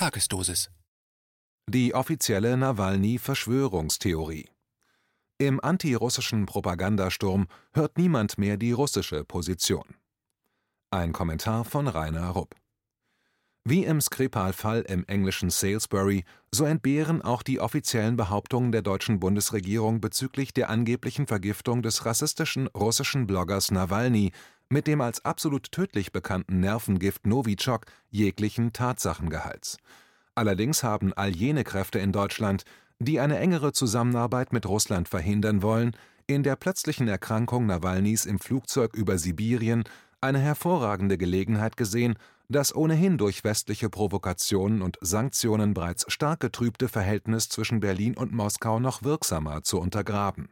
Tagesdosis. Die offizielle Nawalny-Verschwörungstheorie. Im antirussischen Propagandasturm hört niemand mehr die russische Position. Ein Kommentar von Rainer Rupp. Wie im Skripal-Fall im englischen Salisbury, so entbehren auch die offiziellen Behauptungen der deutschen Bundesregierung bezüglich der angeblichen Vergiftung des rassistischen russischen Bloggers Nawalny mit dem als absolut tödlich bekannten Nervengift Novichok jeglichen Tatsachengehalts. Allerdings haben all jene Kräfte in Deutschland, die eine engere Zusammenarbeit mit Russland verhindern wollen, in der plötzlichen Erkrankung Nawalnys im Flugzeug über Sibirien eine hervorragende Gelegenheit gesehen, das ohnehin durch westliche Provokationen und Sanktionen bereits stark getrübte Verhältnis zwischen Berlin und Moskau noch wirksamer zu untergraben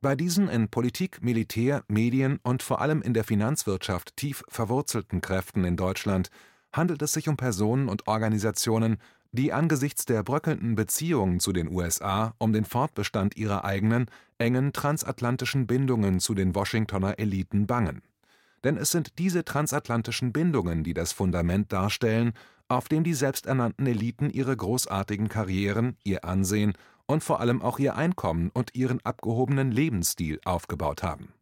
bei diesen in Politik, Militär, Medien und vor allem in der Finanzwirtschaft tief verwurzelten Kräften in Deutschland handelt es sich um Personen und Organisationen, die angesichts der bröckelnden Beziehungen zu den USA um den Fortbestand ihrer eigenen, engen transatlantischen Bindungen zu den Washingtoner Eliten bangen. Denn es sind diese transatlantischen Bindungen, die das Fundament darstellen, auf dem die selbsternannten Eliten ihre großartigen Karrieren, ihr Ansehen und vor allem auch ihr Einkommen und ihren abgehobenen Lebensstil aufgebaut haben.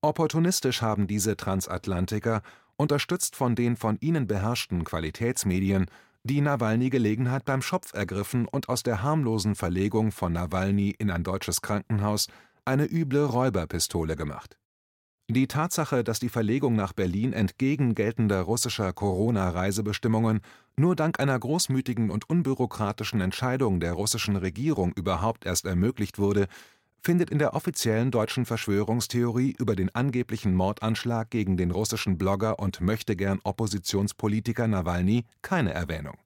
Opportunistisch haben diese Transatlantiker, unterstützt von den von ihnen beherrschten Qualitätsmedien, die Nawalny-Gelegenheit beim Schopf ergriffen und aus der harmlosen Verlegung von Nawalny in ein deutsches Krankenhaus eine üble Räuberpistole gemacht die Tatsache, dass die Verlegung nach Berlin entgegen geltender russischer Corona-Reisebestimmungen nur dank einer großmütigen und unbürokratischen Entscheidung der russischen Regierung überhaupt erst ermöglicht wurde, findet in der offiziellen deutschen Verschwörungstheorie über den angeblichen Mordanschlag gegen den russischen Blogger und möchtegern Oppositionspolitiker Nawalny keine Erwähnung.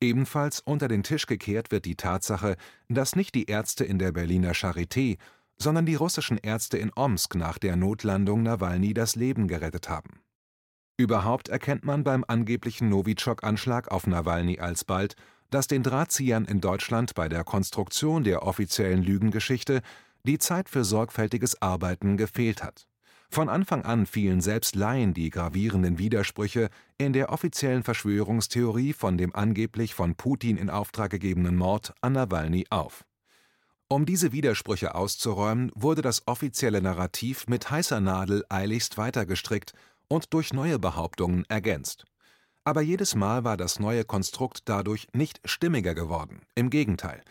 Ebenfalls unter den Tisch gekehrt wird die Tatsache, dass nicht die Ärzte in der Berliner Charité sondern die russischen Ärzte in Omsk nach der Notlandung Nawalny das Leben gerettet haben. Überhaupt erkennt man beim angeblichen Novichok-Anschlag auf Nawalny alsbald, dass den Drahtziehern in Deutschland bei der Konstruktion der offiziellen Lügengeschichte die Zeit für sorgfältiges Arbeiten gefehlt hat. Von Anfang an fielen selbst Laien die gravierenden Widersprüche in der offiziellen Verschwörungstheorie von dem angeblich von Putin in Auftrag gegebenen Mord an Nawalny auf um diese Widersprüche auszuräumen, wurde das offizielle Narrativ mit heißer Nadel eiligst weitergestrickt und durch neue Behauptungen ergänzt. Aber jedes Mal war das neue Konstrukt dadurch nicht stimmiger geworden, im Gegenteil.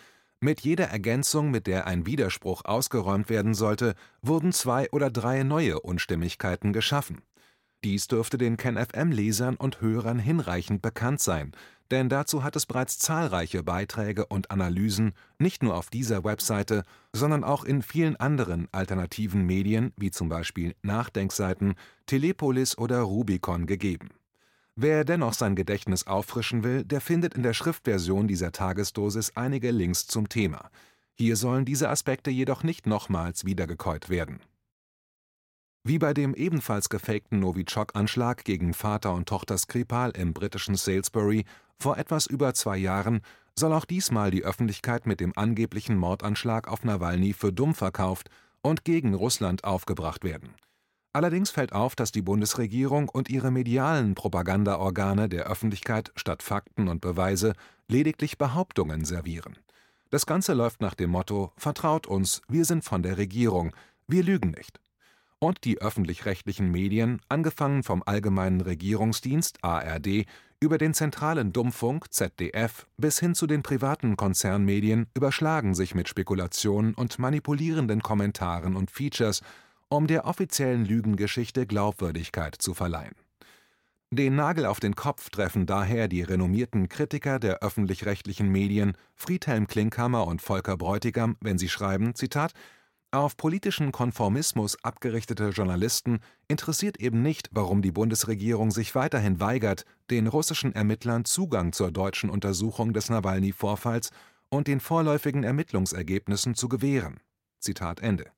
Mit jeder Ergänzung, mit der ein Widerspruch ausgeräumt werden sollte, wurden zwei oder drei neue Unstimmigkeiten geschaffen. Dies dürfte den KenFM-Lesern und Hörern hinreichend bekannt sein, denn dazu hat es bereits zahlreiche Beiträge und Analysen nicht nur auf dieser Webseite, sondern auch in vielen anderen alternativen Medien wie zum Beispiel Nachdenkseiten, Telepolis oder Rubicon gegeben. Wer dennoch sein Gedächtnis auffrischen will, der findet in der Schriftversion dieser Tagesdosis einige Links zum Thema. Hier sollen diese Aspekte jedoch nicht nochmals wiedergekäut werden wie bei dem ebenfalls gefakten Novichok-Anschlag gegen Vater und Tochter Skripal im britischen Salisbury vor etwas über zwei Jahren soll auch diesmal die Öffentlichkeit mit dem angeblichen Mordanschlag auf Nawalny für dumm verkauft und gegen Russland aufgebracht werden. Allerdings fällt auf, dass die Bundesregierung und ihre medialen Propagandaorgane der Öffentlichkeit statt Fakten und Beweise lediglich Behauptungen servieren. Das Ganze läuft nach dem Motto Vertraut uns, wir sind von der Regierung, wir lügen nicht und die öffentlich-rechtlichen Medien, angefangen vom Allgemeinen Regierungsdienst (ARD) über den zentralen Dummfunk (ZDF) bis hin zu den privaten Konzernmedien überschlagen sich mit Spekulationen und manipulierenden Kommentaren und Features, um der offiziellen Lügengeschichte Glaubwürdigkeit zu verleihen. Den Nagel auf den Kopf treffen daher die renommierten Kritiker der öffentlich-rechtlichen Medien Friedhelm Klinkhammer und Volker Bräutigam, wenn sie schreiben: Zitat auf politischen Konformismus abgerichtete Journalisten interessiert eben nicht, warum die Bundesregierung sich weiterhin weigert, den russischen Ermittlern Zugang zur deutschen Untersuchung des Nawalny-Vorfalls und den vorläufigen Ermittlungsergebnissen zu gewähren. Zitat Ende.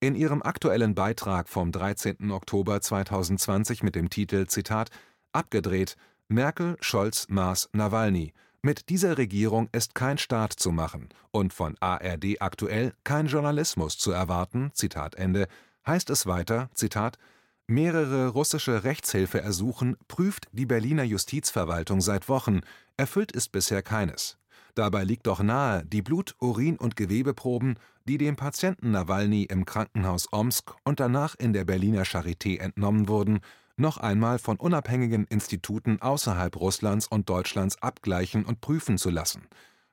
In ihrem aktuellen Beitrag vom 13. Oktober 2020 mit dem Titel Zitat Abgedreht Merkel, Scholz, Maas, Nawalny mit dieser Regierung ist kein Staat zu machen und von ARD aktuell kein Journalismus zu erwarten, Zitat Ende, heißt es weiter, Zitat, Mehrere russische Rechtshilfeersuchen prüft die Berliner Justizverwaltung seit Wochen, erfüllt ist bisher keines. Dabei liegt doch nahe, die Blut Urin und Gewebeproben, die dem Patienten Nawalny im Krankenhaus Omsk und danach in der Berliner Charité entnommen wurden, noch einmal von unabhängigen Instituten außerhalb Russlands und Deutschlands abgleichen und prüfen zu lassen.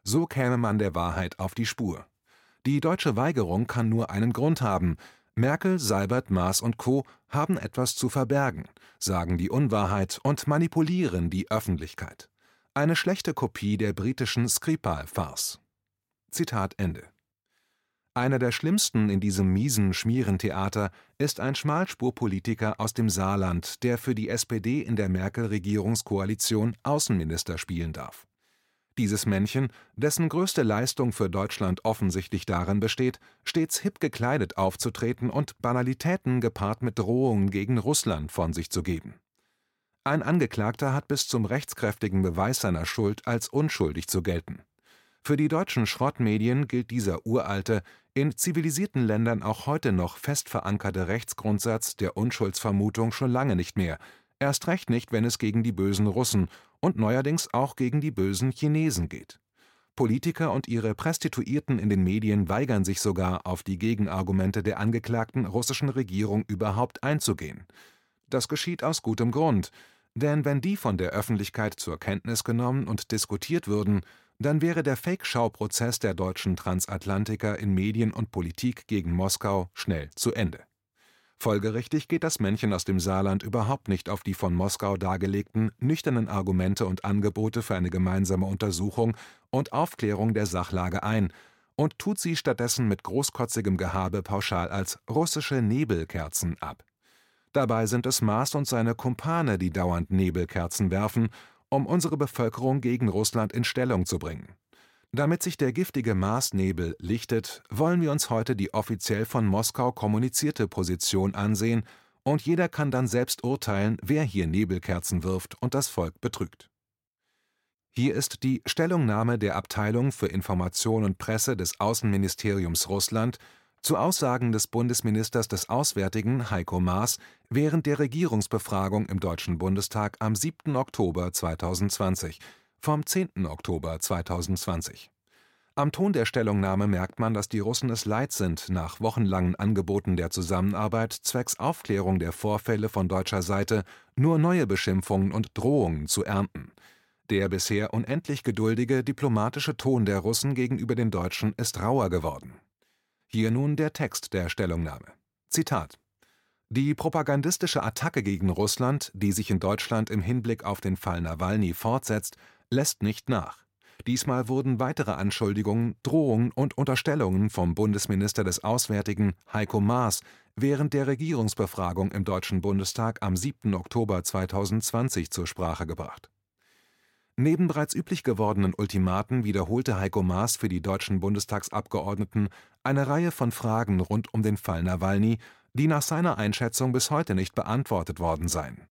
So käme man der Wahrheit auf die Spur. Die deutsche Weigerung kann nur einen Grund haben: Merkel, Seibert, Maas und Co. haben etwas zu verbergen, sagen die Unwahrheit und manipulieren die Öffentlichkeit. Eine schlechte Kopie der britischen Skripal-Farce. Zitat Ende. Einer der schlimmsten in diesem miesen Schmierentheater ist ein Schmalspurpolitiker aus dem Saarland, der für die SPD in der Merkel-Regierungskoalition Außenminister spielen darf. Dieses Männchen, dessen größte Leistung für Deutschland offensichtlich darin besteht, stets hip gekleidet aufzutreten und Banalitäten gepaart mit Drohungen gegen Russland von sich zu geben. Ein Angeklagter hat bis zum rechtskräftigen Beweis seiner Schuld als unschuldig zu gelten. Für die deutschen Schrottmedien gilt dieser uralte, in zivilisierten Ländern auch heute noch fest verankerte Rechtsgrundsatz der Unschuldsvermutung schon lange nicht mehr, erst recht nicht, wenn es gegen die bösen Russen und neuerdings auch gegen die bösen Chinesen geht. Politiker und ihre Prostituierten in den Medien weigern sich sogar, auf die Gegenargumente der angeklagten russischen Regierung überhaupt einzugehen. Das geschieht aus gutem Grund, denn wenn die von der Öffentlichkeit zur Kenntnis genommen und diskutiert würden, dann wäre der Fake-Schau-Prozess der deutschen Transatlantiker in Medien und Politik gegen Moskau schnell zu Ende. Folgerichtig geht das Männchen aus dem Saarland überhaupt nicht auf die von Moskau dargelegten nüchternen Argumente und Angebote für eine gemeinsame Untersuchung und Aufklärung der Sachlage ein und tut sie stattdessen mit großkotzigem Gehabe pauschal als russische Nebelkerzen ab. Dabei sind es Maas und seine Kumpane, die dauernd Nebelkerzen werfen um unsere Bevölkerung gegen Russland in Stellung zu bringen. Damit sich der giftige Marsnebel lichtet, wollen wir uns heute die offiziell von Moskau kommunizierte Position ansehen, und jeder kann dann selbst urteilen, wer hier Nebelkerzen wirft und das Volk betrügt. Hier ist die Stellungnahme der Abteilung für Information und Presse des Außenministeriums Russland zu Aussagen des Bundesministers des Auswärtigen Heiko Maas während der Regierungsbefragung im Deutschen Bundestag am 7. Oktober 2020 vom 10. Oktober 2020. Am Ton der Stellungnahme merkt man, dass die Russen es leid sind, nach wochenlangen Angeboten der Zusammenarbeit zwecks Aufklärung der Vorfälle von deutscher Seite nur neue Beschimpfungen und Drohungen zu ernten. Der bisher unendlich geduldige diplomatische Ton der Russen gegenüber den Deutschen ist rauer geworden hier nun der Text der Stellungnahme. Zitat Die propagandistische Attacke gegen Russland, die sich in Deutschland im Hinblick auf den Fall Nawalny fortsetzt, lässt nicht nach. Diesmal wurden weitere Anschuldigungen, Drohungen und Unterstellungen vom Bundesminister des Auswärtigen Heiko Maas während der Regierungsbefragung im Deutschen Bundestag am 7. Oktober 2020 zur Sprache gebracht Neben bereits üblich gewordenen Ultimaten wiederholte Heiko Maas für die deutschen Bundestagsabgeordneten eine Reihe von Fragen rund um den Fall Nawalny, die nach seiner Einschätzung bis heute nicht beantwortet worden seien.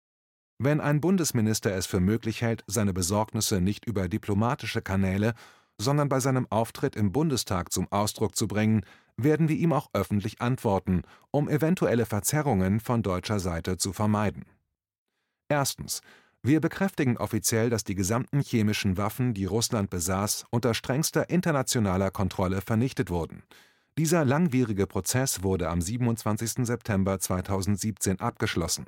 Wenn ein Bundesminister es für möglich hält, seine Besorgnisse nicht über diplomatische Kanäle, sondern bei seinem Auftritt im Bundestag zum Ausdruck zu bringen, werden wir ihm auch öffentlich antworten, um eventuelle Verzerrungen von deutscher Seite zu vermeiden. Erstens wir bekräftigen offiziell, dass die gesamten chemischen Waffen, die Russland besaß, unter strengster internationaler Kontrolle vernichtet wurden. Dieser langwierige Prozess wurde am 27. September 2017 abgeschlossen.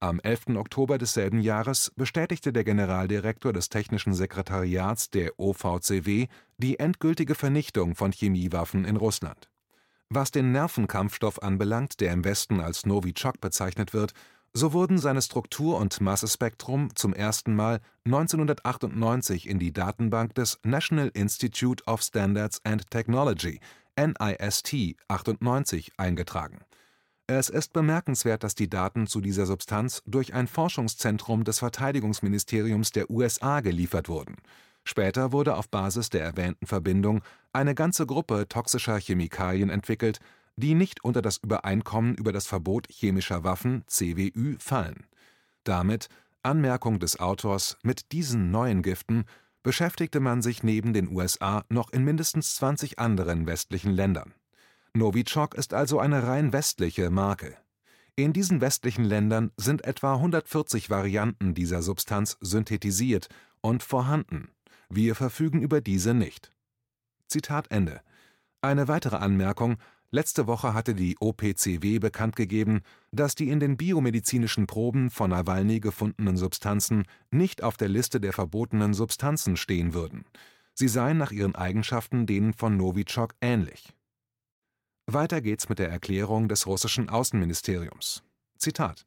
Am 11. Oktober desselben Jahres bestätigte der Generaldirektor des Technischen Sekretariats der OVCW die endgültige Vernichtung von Chemiewaffen in Russland. Was den Nervenkampfstoff anbelangt, der im Westen als Novichok bezeichnet wird, so wurden seine Struktur und Massespektrum zum ersten Mal 1998 in die Datenbank des National Institute of Standards and Technology (NIST 98) eingetragen. Es ist bemerkenswert, dass die Daten zu dieser Substanz durch ein Forschungszentrum des Verteidigungsministeriums der USA geliefert wurden. Später wurde auf Basis der erwähnten Verbindung eine ganze Gruppe toxischer Chemikalien entwickelt die nicht unter das Übereinkommen über das Verbot chemischer Waffen (CWÜ) fallen. Damit Anmerkung des Autors: Mit diesen neuen Giften beschäftigte man sich neben den USA noch in mindestens 20 anderen westlichen Ländern. Novichok ist also eine rein westliche Marke. In diesen westlichen Ländern sind etwa 140 Varianten dieser Substanz synthetisiert und vorhanden. Wir verfügen über diese nicht. Zitat Ende. Eine weitere Anmerkung: Letzte Woche hatte die OPCW bekannt gegeben, dass die in den biomedizinischen Proben von Nawalny gefundenen Substanzen nicht auf der Liste der verbotenen Substanzen stehen würden. Sie seien nach ihren Eigenschaften denen von Novichok ähnlich. Weiter geht's mit der Erklärung des russischen Außenministeriums. Zitat: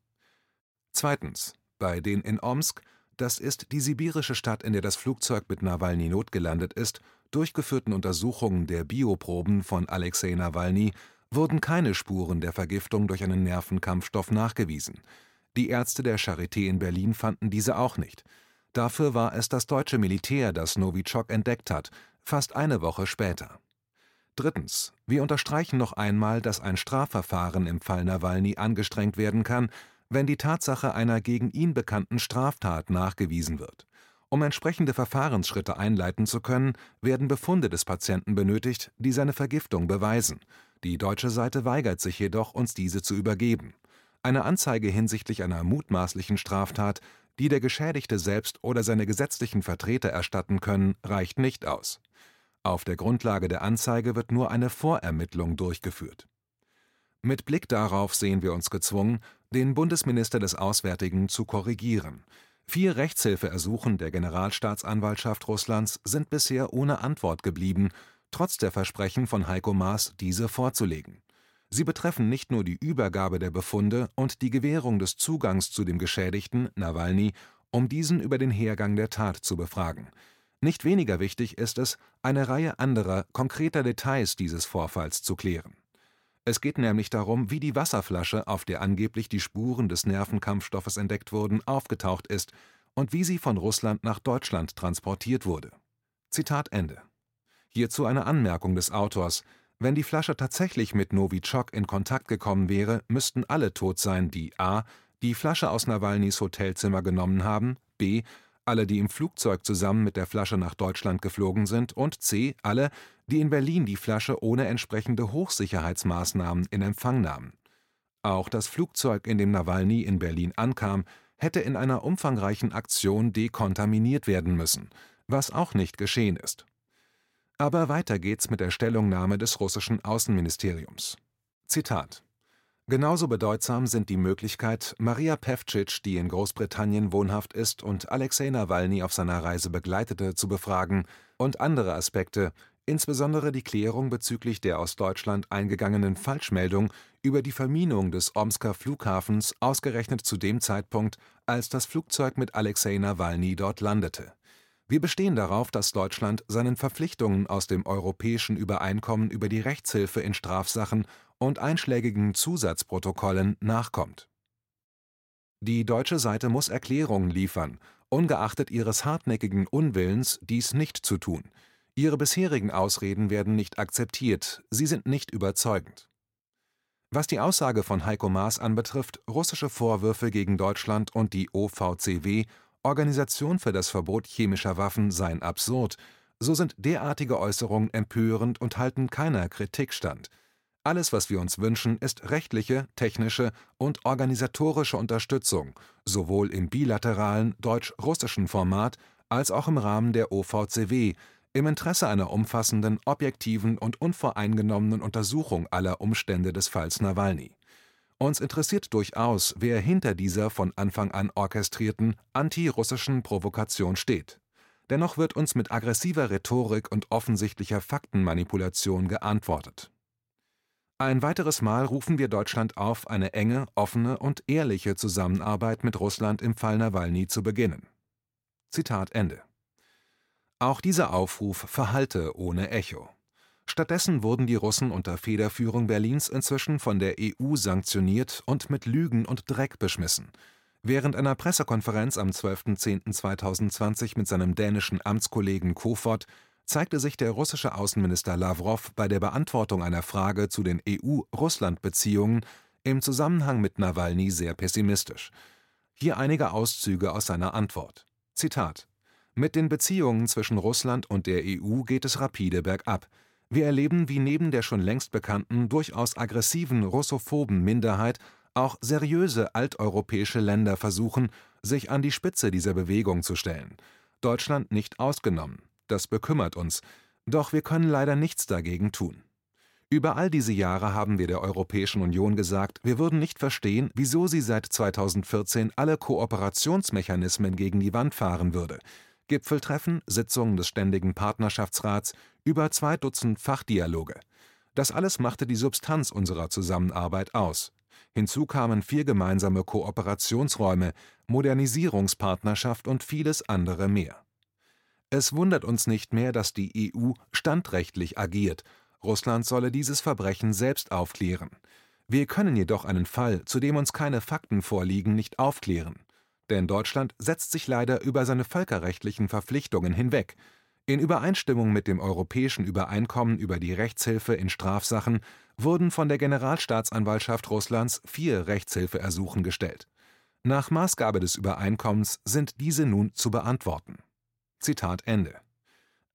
Zweitens. Bei den in Omsk, das ist die sibirische Stadt, in der das Flugzeug mit Nawalny notgelandet ist, durchgeführten Untersuchungen der Bioproben von Alexei Nawalny wurden keine Spuren der Vergiftung durch einen Nervenkampfstoff nachgewiesen. Die Ärzte der Charité in Berlin fanden diese auch nicht. Dafür war es das deutsche Militär, das Novichok entdeckt hat, fast eine Woche später. Drittens. Wir unterstreichen noch einmal, dass ein Strafverfahren im Fall Nawalny angestrengt werden kann, wenn die Tatsache einer gegen ihn bekannten Straftat nachgewiesen wird. Um entsprechende Verfahrensschritte einleiten zu können, werden Befunde des Patienten benötigt, die seine Vergiftung beweisen. Die deutsche Seite weigert sich jedoch, uns diese zu übergeben. Eine Anzeige hinsichtlich einer mutmaßlichen Straftat, die der Geschädigte selbst oder seine gesetzlichen Vertreter erstatten können, reicht nicht aus. Auf der Grundlage der Anzeige wird nur eine Vorermittlung durchgeführt. Mit Blick darauf sehen wir uns gezwungen, den Bundesminister des Auswärtigen zu korrigieren. Vier Rechtshilfeersuchen der Generalstaatsanwaltschaft Russlands sind bisher ohne Antwort geblieben, trotz der Versprechen von Heiko Maas, diese vorzulegen. Sie betreffen nicht nur die Übergabe der Befunde und die Gewährung des Zugangs zu dem Geschädigten, Nawalny, um diesen über den Hergang der Tat zu befragen. Nicht weniger wichtig ist es, eine Reihe anderer, konkreter Details dieses Vorfalls zu klären. Es geht nämlich darum, wie die Wasserflasche, auf der angeblich die Spuren des Nervenkampfstoffes entdeckt wurden, aufgetaucht ist und wie sie von Russland nach Deutschland transportiert wurde. Zitat Ende. Hierzu eine Anmerkung des Autors. Wenn die Flasche tatsächlich mit Novichok in Kontakt gekommen wäre, müssten alle tot sein, die a. die Flasche aus Nawalnys Hotelzimmer genommen haben, b. alle, die im Flugzeug zusammen mit der Flasche nach Deutschland geflogen sind und c. alle, die in Berlin die Flasche ohne entsprechende Hochsicherheitsmaßnahmen in Empfang nahmen. Auch das Flugzeug, in dem Nawalny in Berlin ankam, hätte in einer umfangreichen Aktion dekontaminiert werden müssen, was auch nicht geschehen ist. Aber weiter geht's mit der Stellungnahme des russischen Außenministeriums. Zitat Genauso bedeutsam sind die Möglichkeit, Maria Pevcic, die in Großbritannien wohnhaft ist und Alexei Nawalny auf seiner Reise begleitete, zu befragen, und andere Aspekte, insbesondere die Klärung bezüglich der aus Deutschland eingegangenen Falschmeldung über die Verminung des Omsker Flughafens ausgerechnet zu dem Zeitpunkt, als das Flugzeug mit Alexei Nawalny dort landete. Wir bestehen darauf, dass Deutschland seinen Verpflichtungen aus dem Europäischen Übereinkommen über die Rechtshilfe in Strafsachen und einschlägigen Zusatzprotokollen nachkommt. Die deutsche Seite muss Erklärungen liefern, ungeachtet ihres hartnäckigen Unwillens, dies nicht zu tun – Ihre bisherigen Ausreden werden nicht akzeptiert, sie sind nicht überzeugend. Was die Aussage von Heiko Maas anbetrifft, russische Vorwürfe gegen Deutschland und die OVCW, Organisation für das Verbot chemischer Waffen, seien absurd, so sind derartige Äußerungen empörend und halten keiner Kritik stand. Alles, was wir uns wünschen, ist rechtliche, technische und organisatorische Unterstützung, sowohl im bilateralen deutsch-russischen Format als auch im Rahmen der OVCW, im Interesse einer umfassenden, objektiven und unvoreingenommenen Untersuchung aller Umstände des Falls Nawalny. Uns interessiert durchaus, wer hinter dieser von Anfang an orchestrierten antirussischen Provokation steht. Dennoch wird uns mit aggressiver Rhetorik und offensichtlicher Faktenmanipulation geantwortet. Ein weiteres Mal rufen wir Deutschland auf, eine enge, offene und ehrliche Zusammenarbeit mit Russland im Fall Nawalny zu beginnen. Zitat Ende auch dieser Aufruf verhallte ohne Echo. Stattdessen wurden die Russen unter Federführung Berlins inzwischen von der EU sanktioniert und mit Lügen und Dreck beschmissen. Während einer Pressekonferenz am 12.10.2020 mit seinem dänischen Amtskollegen Kofod zeigte sich der russische Außenminister Lavrov bei der Beantwortung einer Frage zu den EU-Russland-Beziehungen im Zusammenhang mit Nawalny sehr pessimistisch. Hier einige Auszüge aus seiner Antwort. Zitat mit den Beziehungen zwischen Russland und der EU geht es rapide bergab. Wir erleben, wie neben der schon längst bekannten, durchaus aggressiven russophoben Minderheit Auch seriöse alteuropäische Länder versuchen, sich an die Spitze dieser Bewegung zu stellen. Deutschland nicht ausgenommen. Das bekümmert uns. Doch wir können leider nichts dagegen tun. Über all diese Jahre haben wir der Europäischen Union gesagt, wir würden nicht verstehen, wieso sie seit 2014 alle Kooperationsmechanismen gegen die Wand fahren würde. Gipfeltreffen, Sitzungen des Ständigen Partnerschaftsrats, über zwei Dutzend Fachdialoge. Das alles machte die Substanz unserer Zusammenarbeit aus. Hinzu kamen vier gemeinsame Kooperationsräume, Modernisierungspartnerschaft und vieles andere mehr. Es wundert uns nicht mehr, dass die EU standrechtlich agiert Russland solle dieses Verbrechen selbst aufklären. Wir können jedoch einen Fall, zu dem uns keine Fakten vorliegen, nicht aufklären. Denn Deutschland setzt sich leider über seine völkerrechtlichen Verpflichtungen hinweg. In Übereinstimmung mit dem Europäischen Übereinkommen über die Rechtshilfe in Strafsachen wurden von der Generalstaatsanwaltschaft Russlands vier Rechtshilfeersuchen gestellt. Nach Maßgabe des Übereinkommens sind diese nun zu beantworten. Zitat Ende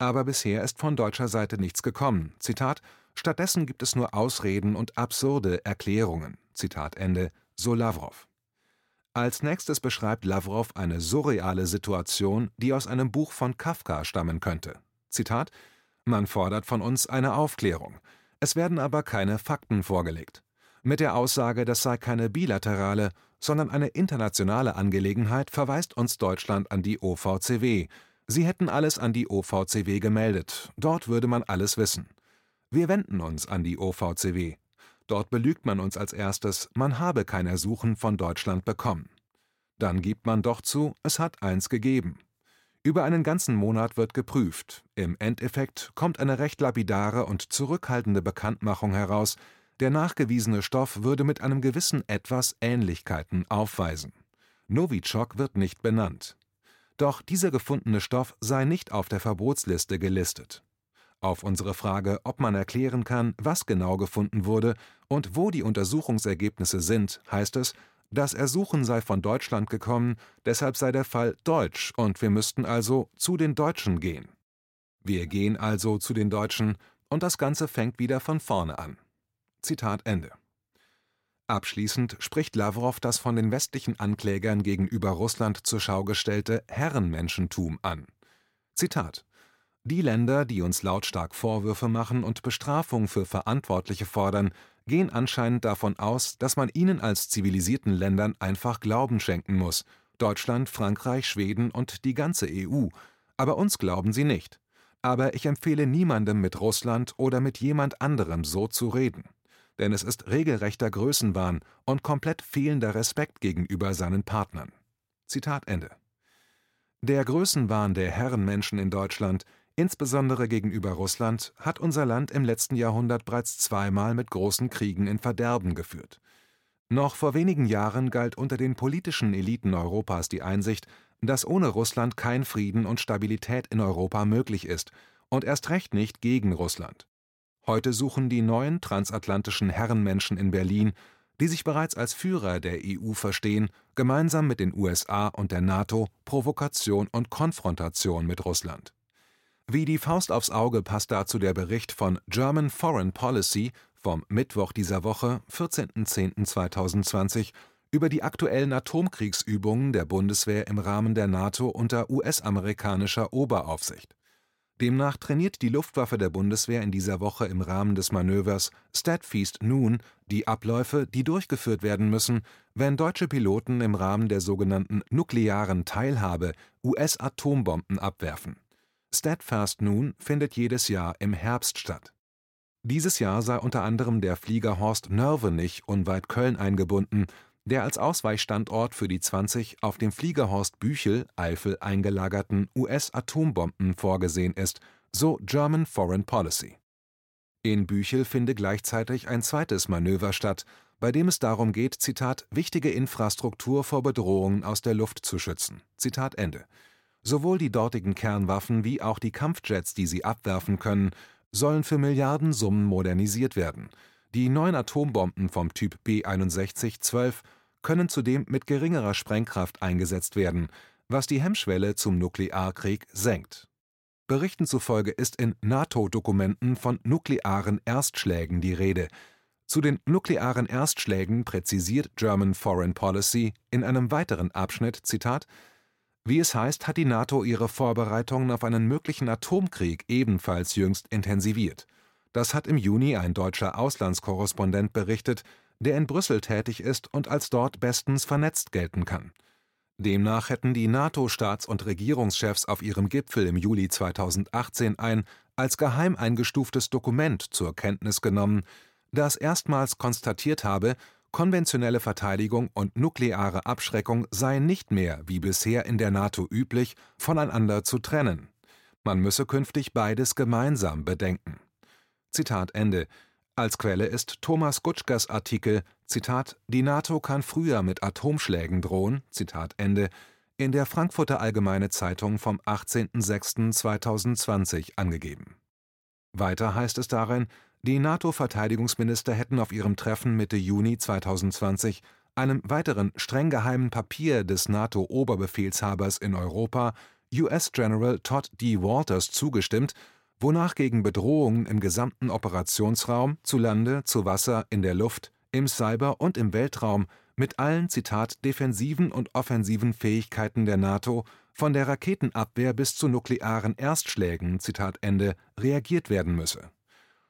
aber bisher ist von deutscher Seite nichts gekommen. Zitat: Stattdessen gibt es nur Ausreden und absurde Erklärungen. Zitat Ende, so Lavrov. Als nächstes beschreibt Lavrov eine surreale Situation, die aus einem Buch von Kafka stammen könnte. Zitat: Man fordert von uns eine Aufklärung. Es werden aber keine Fakten vorgelegt. Mit der Aussage, das sei keine bilaterale, sondern eine internationale Angelegenheit, verweist uns Deutschland an die OVCW, Sie hätten alles an die OVCW gemeldet, dort würde man alles wissen. Wir wenden uns an die OVCW. Dort belügt man uns als erstes, man habe kein Ersuchen von Deutschland bekommen. Dann gibt man doch zu, es hat eins gegeben. Über einen ganzen Monat wird geprüft. Im Endeffekt kommt eine recht lapidare und zurückhaltende Bekanntmachung heraus, der nachgewiesene Stoff würde mit einem gewissen Etwas Ähnlichkeiten aufweisen. Novichok wird nicht benannt. Doch dieser gefundene Stoff sei nicht auf der Verbotsliste gelistet. Auf unsere Frage, ob man erklären kann, was genau gefunden wurde und wo die Untersuchungsergebnisse sind, heißt es, das Ersuchen sei von Deutschland gekommen, deshalb sei der Fall deutsch und wir müssten also zu den Deutschen gehen. Wir gehen also zu den Deutschen und das Ganze fängt wieder von vorne an. Zitat Ende. Abschließend spricht Lavrov das von den westlichen Anklägern gegenüber Russland zur Schau gestellte Herrenmenschentum an. Zitat Die Länder, die uns lautstark Vorwürfe machen und Bestrafung für Verantwortliche fordern, gehen anscheinend davon aus, dass man ihnen als zivilisierten Ländern einfach Glauben schenken muss Deutschland, Frankreich, Schweden und die ganze EU, aber uns glauben sie nicht. Aber ich empfehle niemandem mit Russland oder mit jemand anderem so zu reden denn es ist regelrechter Größenwahn und komplett fehlender Respekt gegenüber seinen Partnern. Zitat Ende. Der Größenwahn der Herrenmenschen in Deutschland, insbesondere gegenüber Russland, hat unser Land im letzten Jahrhundert bereits zweimal mit großen Kriegen in Verderben geführt. Noch vor wenigen Jahren galt unter den politischen Eliten Europas die Einsicht, dass ohne Russland kein Frieden und Stabilität in Europa möglich ist und erst recht nicht gegen Russland. Heute suchen die neuen transatlantischen Herrenmenschen in Berlin, die sich bereits als Führer der EU verstehen, gemeinsam mit den USA und der NATO Provokation und Konfrontation mit Russland. Wie die Faust aufs Auge passt dazu der Bericht von German Foreign Policy vom Mittwoch dieser Woche, 14.10.2020, über die aktuellen Atomkriegsübungen der Bundeswehr im Rahmen der NATO unter US-amerikanischer Oberaufsicht. Demnach trainiert die Luftwaffe der Bundeswehr in dieser Woche im Rahmen des Manövers Steadfast Noon die Abläufe, die durchgeführt werden müssen, wenn deutsche Piloten im Rahmen der sogenannten nuklearen Teilhabe US-Atombomben abwerfen. Steadfast Noon findet jedes Jahr im Herbst statt. Dieses Jahr sei unter anderem der Flieger Horst Nörvenich unweit Köln eingebunden der als Ausweichstandort für die 20 auf dem Fliegerhorst Büchel (Eifel) eingelagerten US-Atombomben vorgesehen ist, so German Foreign Policy. In Büchel finde gleichzeitig ein zweites Manöver statt, bei dem es darum geht, „ wichtige Infrastruktur vor Bedrohungen aus der Luft zu schützen. “Sowohl die dortigen Kernwaffen wie auch die Kampfjets, die sie abwerfen können, sollen für Milliardensummen modernisiert werden die neuen Atombomben vom Typ B6112 können zudem mit geringerer Sprengkraft eingesetzt werden, was die Hemmschwelle zum Nuklearkrieg senkt. Berichten zufolge ist in NATO-Dokumenten von nuklearen Erstschlägen die Rede. Zu den nuklearen Erstschlägen präzisiert German Foreign Policy in einem weiteren Abschnitt: Zitat, Wie es heißt, hat die NATO ihre Vorbereitungen auf einen möglichen Atomkrieg ebenfalls jüngst intensiviert. Das hat im Juni ein deutscher Auslandskorrespondent berichtet, der in Brüssel tätig ist und als dort bestens vernetzt gelten kann. Demnach hätten die NATO-Staats- und Regierungschefs auf ihrem Gipfel im Juli 2018 ein als geheim eingestuftes Dokument zur Kenntnis genommen, das erstmals konstatiert habe, konventionelle Verteidigung und nukleare Abschreckung seien nicht mehr, wie bisher in der NATO üblich, voneinander zu trennen. Man müsse künftig beides gemeinsam bedenken. Zitat Ende. Als Quelle ist Thomas Gutschkers Artikel Zitat Die NATO kann früher mit Atomschlägen drohen Zitat Ende in der Frankfurter Allgemeine Zeitung vom 18.06.2020 angegeben. Weiter heißt es darin, die NATO-Verteidigungsminister hätten auf ihrem Treffen Mitte Juni 2020 einem weiteren streng geheimen Papier des NATO-Oberbefehlshabers in Europa, US-General Todd D. Walters, zugestimmt wonach gegen Bedrohungen im gesamten Operationsraum, zu Lande, zu Wasser, in der Luft, im Cyber und im Weltraum mit allen Zitat defensiven und offensiven Fähigkeiten der NATO von der Raketenabwehr bis zu nuklearen Erstschlägen Zitat Ende reagiert werden müsse.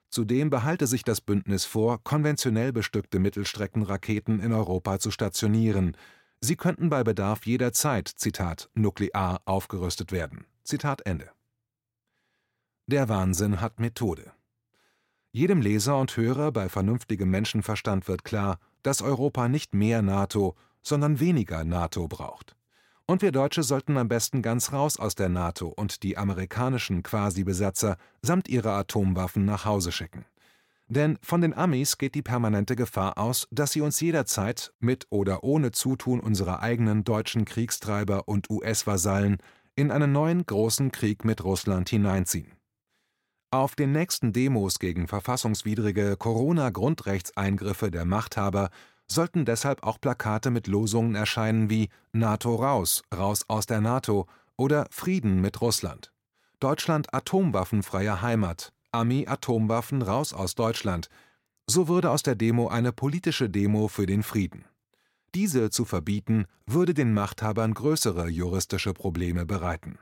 Zudem behalte sich das Bündnis vor, konventionell bestückte Mittelstreckenraketen in Europa zu stationieren. Sie könnten bei Bedarf jederzeit Zitat nuklear aufgerüstet werden. Der Wahnsinn hat Methode. Jedem Leser und Hörer bei vernünftigem Menschenverstand wird klar, dass Europa nicht mehr NATO, sondern weniger NATO braucht. Und wir Deutsche sollten am besten ganz raus aus der NATO und die amerikanischen Quasi-Besatzer samt ihrer Atomwaffen nach Hause schicken. Denn von den Amis geht die permanente Gefahr aus, dass sie uns jederzeit, mit oder ohne Zutun unserer eigenen deutschen Kriegstreiber und US-Vasallen, in einen neuen großen Krieg mit Russland hineinziehen. Auf den nächsten Demos gegen verfassungswidrige Corona-Grundrechtseingriffe der Machthaber sollten deshalb auch Plakate mit Losungen erscheinen wie NATO raus, raus aus der NATO oder Frieden mit Russland. Deutschland atomwaffenfreie Heimat, Ami Atomwaffen raus aus Deutschland. So würde aus der Demo eine politische Demo für den Frieden. Diese zu verbieten, würde den Machthabern größere juristische Probleme bereiten